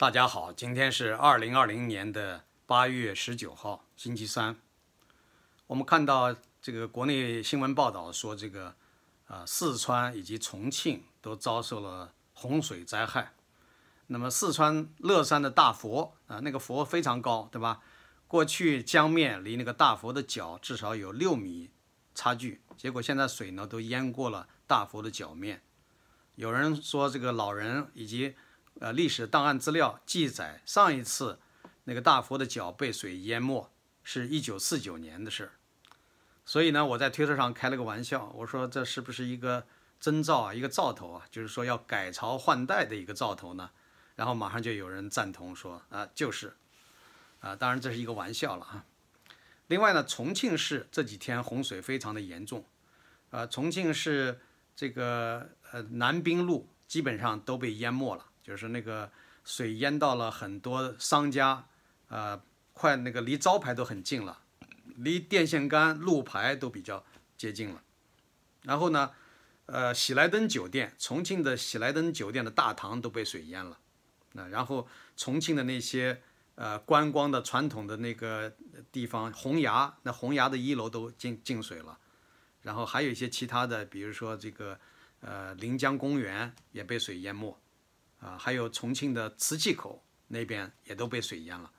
大家好，今天是二零二零年的八月十九号，星期三。我们看到这个国内新闻报道说，这个啊四川以及重庆都遭受了洪水灾害。那么四川乐山的大佛啊，那个佛非常高，对吧？过去江面离那个大佛的脚至少有六米差距，结果现在水呢都淹过了大佛的脚面。有人说，这个老人以及呃历史档案资料记载，上一次那个大佛的脚被水淹没是一九四九年的事。所以呢，我在推特上开了个玩笑，我说这是不是一个征兆啊，一个兆头啊，就是说要改朝换代的一个兆头呢？然后马上就有人赞同说啊，就是啊，当然这是一个玩笑了啊。另外呢，重庆市这几天洪水非常的严重，呃，重庆市这个。呃，南滨路基本上都被淹没了，就是那个水淹到了很多商家，呃，快那个离招牌都很近了，离电线杆、路牌都比较接近了。然后呢，呃，喜来登酒店，重庆的喜来登酒店的大堂都被水淹了。那然后重庆的那些呃观光的传统的那个地方，洪崖，那洪崖的一楼都进进水了。然后还有一些其他的，比如说这个。呃，临江公园也被水淹没，啊，还有重庆的磁器口那边也都被水淹了。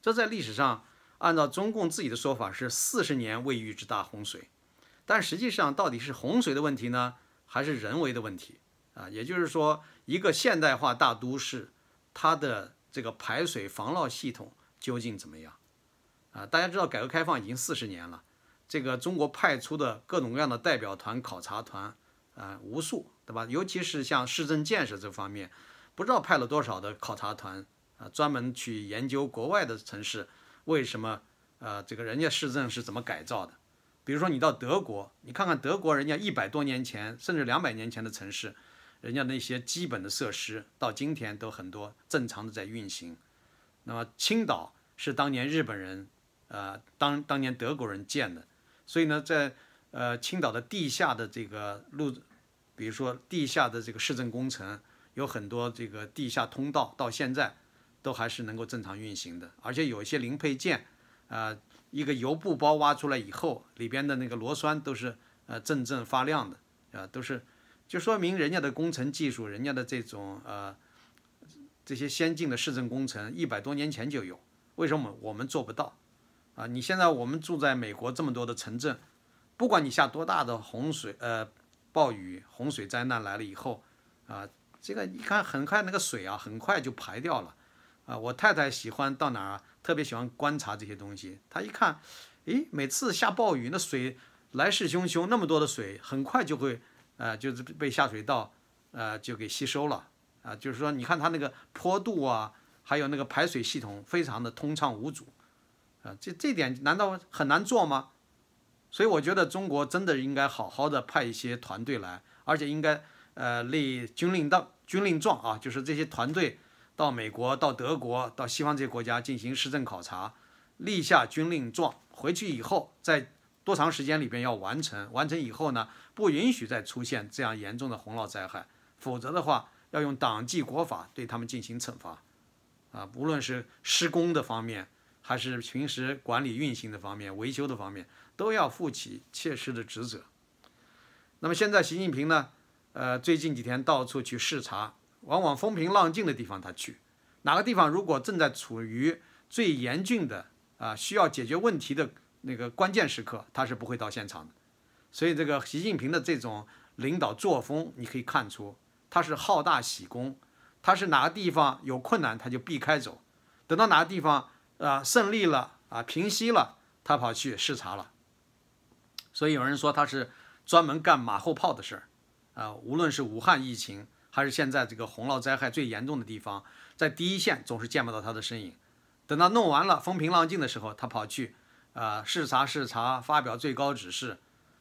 这在历史上，按照中共自己的说法是四十年未遇之大洪水，但实际上到底是洪水的问题呢，还是人为的问题？啊，也就是说，一个现代化大都市，它的这个排水防涝系统究竟怎么样？啊，大家知道改革开放已经四十年了，这个中国派出的各种各样的代表团、考察团。啊，无数，对吧？尤其是像市政建设这方面，不知道派了多少的考察团啊，专门去研究国外的城市为什么，呃，这个人家市政是怎么改造的。比如说你到德国，你看看德国人家一百多年前甚至两百年前的城市，人家那些基本的设施到今天都很多正常的在运行。那么青岛是当年日本人，呃，当当年德国人建的，所以呢，在呃青岛的地下的这个路。比如说地下的这个市政工程有很多这个地下通道，到现在都还是能够正常运行的，而且有一些零配件，啊，一个油布包挖出来以后，里边的那个螺栓都是呃阵阵发亮的，啊，都是就说明人家的工程技术，人家的这种呃这些先进的市政工程一百多年前就有，为什么我们做不到？啊，你现在我们住在美国这么多的城镇，不管你下多大的洪水，呃。暴雨、洪水灾难来了以后，啊，这个一看很快那个水啊，很快就排掉了，啊，我太太喜欢到哪儿，特别喜欢观察这些东西。她一看，诶，每次下暴雨，那水来势汹汹，那么多的水，很快就会，呃，就是被下水道，呃，就给吸收了，啊，就是说，你看它那个坡度啊，还有那个排水系统，非常的通畅无阻，啊，这这点难道很难做吗？所以我觉得中国真的应该好好的派一些团队来，而且应该呃立军令当、军令状啊，就是这些团队到美国、到德国、到西方这些国家进行施政考察，立下军令状，回去以后在多长时间里边要完成，完成以后呢，不允许再出现这样严重的洪涝灾害，否则的话要用党纪国法对他们进行惩罚，啊，无论是施工的方面，还是平时管理运行的方面、维修的方面。都要负起切实的职责。那么现在，习近平呢？呃，最近几天到处去视察，往往风平浪静的地方他去，哪个地方如果正在处于最严峻的啊需要解决问题的那个关键时刻，他是不会到现场的。所以，这个习近平的这种领导作风，你可以看出他是好大喜功，他是哪个地方有困难他就避开走，等到哪个地方啊胜利了啊平息了，他跑去视察了。所以有人说他是专门干马后炮的事儿，啊，无论是武汉疫情，还是现在这个洪涝灾害最严重的地方，在第一线总是见不到他的身影。等到弄完了风平浪静的时候，他跑去啊视察视察，发表最高指示，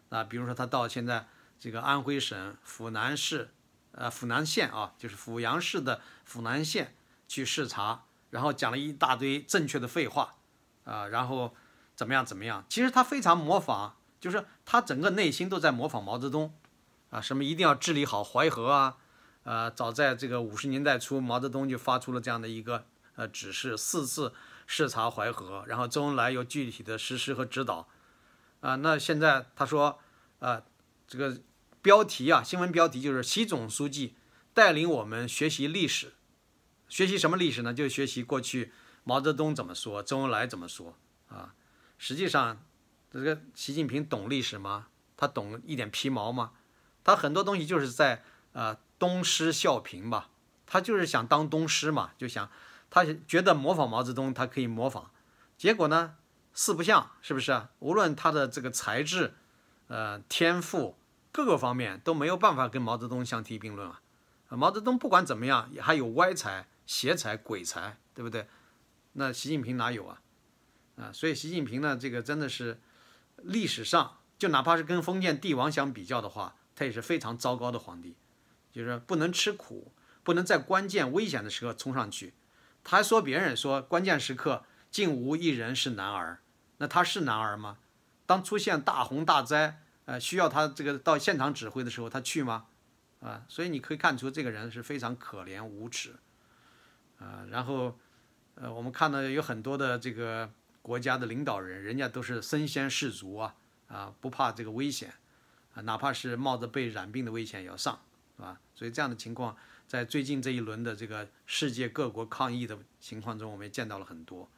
啊，比如说他到现在这个安徽省阜南市，呃阜南县啊，就是阜阳市的阜南县去视察，然后讲了一大堆正确的废话，啊，然后怎么样怎么样，其实他非常模仿。就是他整个内心都在模仿毛泽东，啊，什么一定要治理好淮河啊，呃，早在这个五十年代初，毛泽东就发出了这样的一个呃指示，四次视察淮河，然后周恩来又具体的实施和指导。啊，那现在他说，啊，这个标题啊，新闻标题就是习总书记带领我们学习历史，学习什么历史呢？就学习过去毛泽东怎么说，周恩来怎么说啊。实际上，这个习近平懂历史吗？他懂一点皮毛吗？他很多东西就是在呃东施效颦吧，他就是想当东施嘛，就想他觉得模仿毛泽东，他可以模仿，结果呢？四不像，是不是啊？无论他的这个才智、呃天赋各个方面都没有办法跟毛泽东相提并论啊。毛泽东不管怎么样，也还有歪才、邪才、鬼才，对不对？那习近平哪有啊？啊，所以习近平呢，这个真的是历史上，就哪怕是跟封建帝王相比较的话，他也是非常糟糕的皇帝，就是不能吃苦，不能在关键危险的时刻冲上去。他还说别人说关键时刻竟无一人是男儿。那他是男儿吗？当出现大洪大灾，呃，需要他这个到现场指挥的时候，他去吗？啊，所以你可以看出这个人是非常可怜无耻，啊，然后，呃，我们看到有很多的这个国家的领导人，人家都是身先士卒啊，啊，不怕这个危险，哪怕是冒着被染病的危险也要上，是吧？所以这样的情况，在最近这一轮的这个世界各国抗疫的情况中，我们也见到了很多。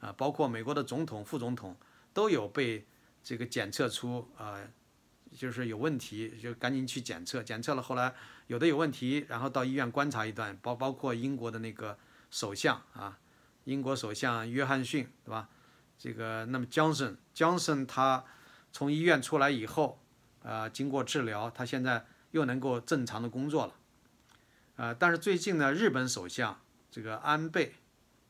啊，包括美国的总统、副总统都有被这个检测出啊，就是有问题，就赶紧去检测，检测了，后来有的有问题，然后到医院观察一段，包包括英国的那个首相啊，英国首相约翰逊，对吧？这个那么江森，江森他从医院出来以后，啊，经过治疗，他现在又能够正常的工作了，啊，但是最近呢，日本首相这个安倍，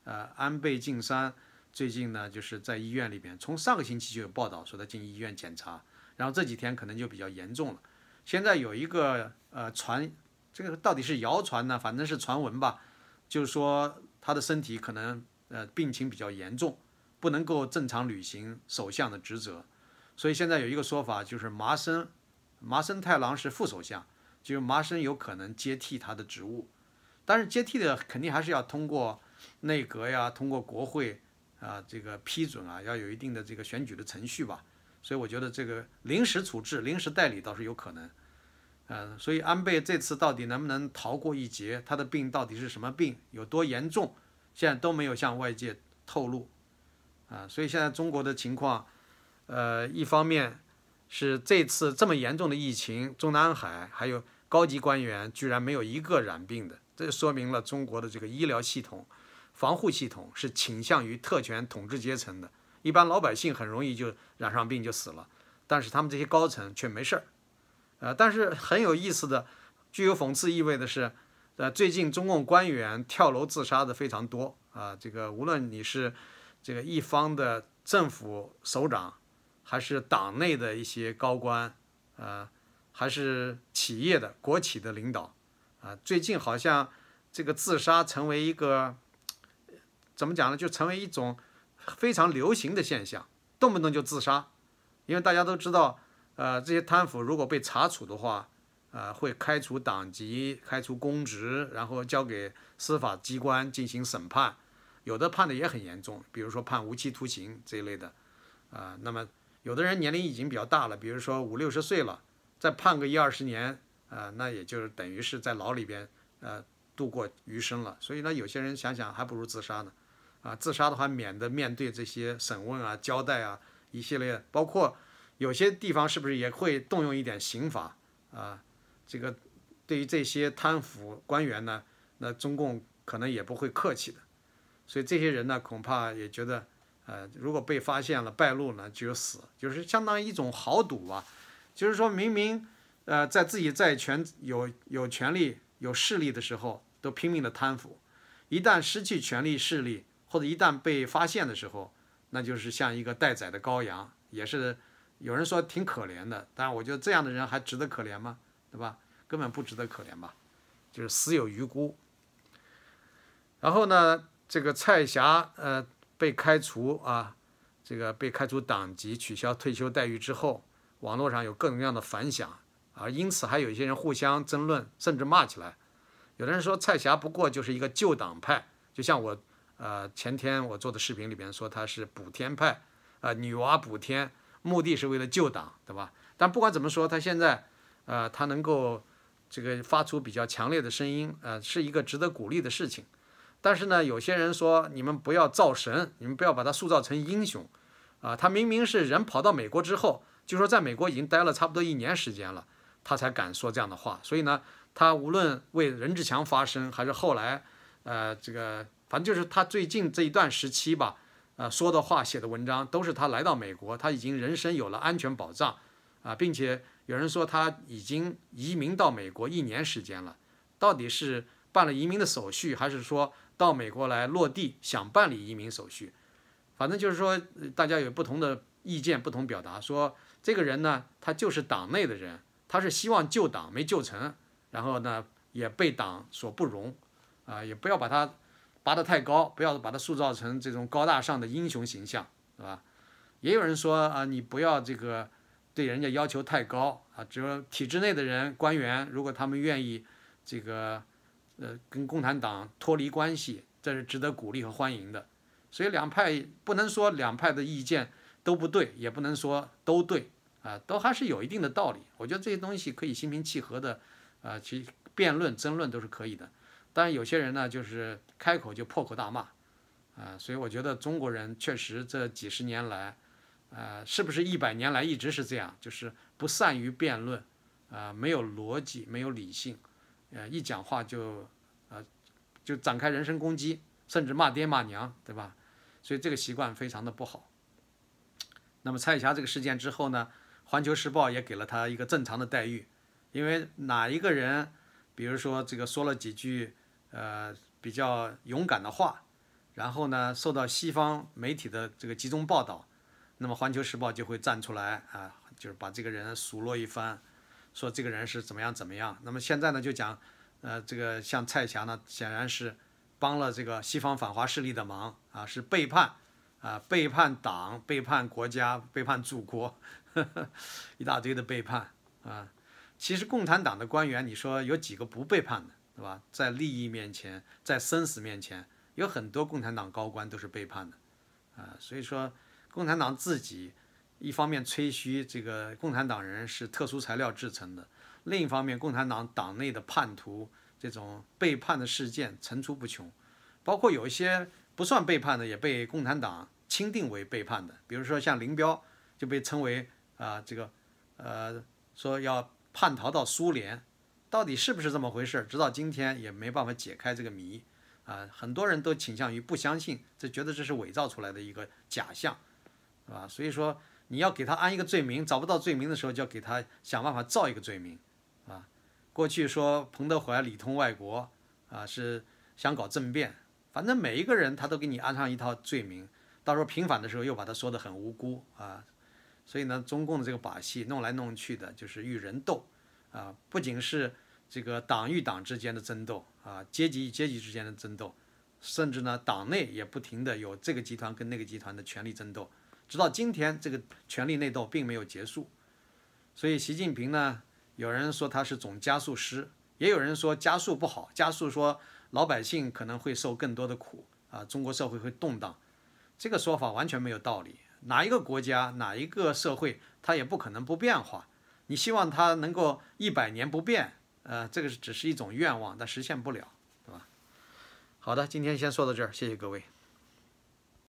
呃，安倍晋三。最近呢，就是在医院里边，从上个星期就有报道说他进医院检查，然后这几天可能就比较严重了。现在有一个呃传，这个到底是谣传呢，反正是传闻吧，就是说他的身体可能呃病情比较严重，不能够正常履行首相的职责。所以现在有一个说法，就是麻生麻生太郎是副首相，就是麻生有可能接替他的职务，但是接替的肯定还是要通过内阁呀，通过国会。啊，这个批准啊，要有一定的这个选举的程序吧，所以我觉得这个临时处置、临时代理倒是有可能。嗯，所以安倍这次到底能不能逃过一劫？他的病到底是什么病？有多严重？现在都没有向外界透露。啊，所以现在中国的情况，呃，一方面是这次这么严重的疫情，中南海还有高级官员居然没有一个染病的，这就说明了中国的这个医疗系统。防护系统是倾向于特权统治阶层的，一般老百姓很容易就染上病就死了，但是他们这些高层却没事儿，呃，但是很有意思的，具有讽刺意味的是，呃，最近中共官员跳楼自杀的非常多啊，这个无论你是这个一方的政府首长，还是党内的一些高官，呃，还是企业的国企的领导，啊，最近好像这个自杀成为一个。怎么讲呢？就成为一种非常流行的现象，动不动就自杀。因为大家都知道，呃，这些贪腐如果被查处的话，呃，会开除党籍、开除公职，然后交给司法机关进行审判，有的判的也很严重，比如说判无期徒刑这一类的。啊，那么有的人年龄已经比较大了，比如说五六十岁了，再判个一二十年，啊，那也就是等于是在牢里边呃度过余生了。所以呢，有些人想想还不如自杀呢。啊，自杀的话，免得面对这些审问啊、交代啊一系列，包括有些地方是不是也会动用一点刑法啊？这个对于这些贪腐官员呢，那中共可能也不会客气的。所以这些人呢，恐怕也觉得，呃，如果被发现了、败露呢，就死，就是相当于一种豪赌吧。就是说明明呃，在自己在权有有权利、有势力的时候，都拼命的贪腐，一旦失去权力、势力，或者一旦被发现的时候，那就是像一个待宰的羔羊，也是有人说挺可怜的。但我觉得这样的人还值得可怜吗？对吧？根本不值得可怜吧，就是死有余辜。然后呢，这个蔡霞呃被开除啊，这个被开除党籍、取消退休待遇之后，网络上有各种各样的反响啊，因此还有一些人互相争论，甚至骂起来。有的人说蔡霞不过就是一个旧党派，就像我呃前天我做的视频里边说他是补天派，啊女娲补天，目的是为了救党，对吧？但不管怎么说，他现在呃他能够这个发出比较强烈的声音，呃是一个值得鼓励的事情。但是呢，有些人说你们不要造神，你们不要把他塑造成英雄，啊，他明明是人跑到美国之后，就说在美国已经待了差不多一年时间了，他才敢说这样的话。所以呢，他无论为任志强发声，还是后来，呃，这个反正就是他最近这一段时期吧，呃，说的话、写的文章，都是他来到美国，他已经人身有了安全保障，啊，并且有人说他已经移民到美国一年时间了，到底是办了移民的手续，还是说？到美国来落地，想办理移民手续，反正就是说，大家有不同的意见，不同表达。说这个人呢，他就是党内的人，他是希望救党没救成，然后呢也被党所不容，啊，也不要把他拔得太高，不要把他塑造成这种高大上的英雄形象，是吧？也有人说啊，你不要这个对人家要求太高啊，只有体制内的人官员，如果他们愿意这个。呃，跟共产党脱离关系，这是值得鼓励和欢迎的。所以两派不能说两派的意见都不对，也不能说都对啊，都还是有一定的道理。我觉得这些东西可以心平气和的，啊，去辩论、争论都是可以的。但，有些人呢，就是开口就破口大骂，啊，所以我觉得中国人确实这几十年来，呃，是不是一百年来一直是这样，就是不善于辩论，啊，没有逻辑，没有理性。呃，一讲话就，呃，就展开人身攻击，甚至骂爹骂娘，对吧？所以这个习惯非常的不好。那么蔡霞这个事件之后呢，《环球时报》也给了他一个正常的待遇，因为哪一个人，比如说这个说了几句呃比较勇敢的话，然后呢受到西方媒体的这个集中报道，那么《环球时报》就会站出来啊，就是把这个人数落一番。说这个人是怎么样怎么样，那么现在呢就讲，呃，这个像蔡霞呢，显然是帮了这个西方反华势力的忙啊，是背叛啊，背叛党，背叛国家，背叛祖国，呵 呵一大堆的背叛啊。其实共产党的官员，你说有几个不背叛的，对吧？在利益面前，在生死面前，有很多共产党高官都是背叛的啊。所以说，共产党自己。一方面吹嘘这个共产党人是特殊材料制成的，另一方面，共产党党内的叛徒这种背叛的事件层出不穷，包括有一些不算背叛的，也被共产党钦定为背叛的。比如说像林彪就被称为啊这个呃说要叛逃到苏联，到底是不是这么回事？直到今天也没办法解开这个谜啊，很多人都倾向于不相信，这觉得这是伪造出来的一个假象，是吧？所以说。你要给他安一个罪名，找不到罪名的时候，就要给他想办法造一个罪名，啊，过去说彭德怀里通外国，啊，是想搞政变，反正每一个人他都给你安上一套罪名，到时候平反的时候又把他说的很无辜，啊，所以呢，中共的这个把戏弄来弄去的，就是与人斗，啊，不仅是这个党与党之间的争斗，啊，阶级与阶级之间的争斗，甚至呢，党内也不停的有这个集团跟那个集团的权力争斗。直到今天，这个权力内斗并没有结束，所以习近平呢，有人说他是总加速师，也有人说加速不好，加速说老百姓可能会受更多的苦啊，中国社会会动荡，这个说法完全没有道理。哪一个国家，哪一个社会，它也不可能不变化。你希望它能够一百年不变，呃，这个只是一种愿望，但实现不了，对吧？好的，今天先说到这儿，谢谢各位。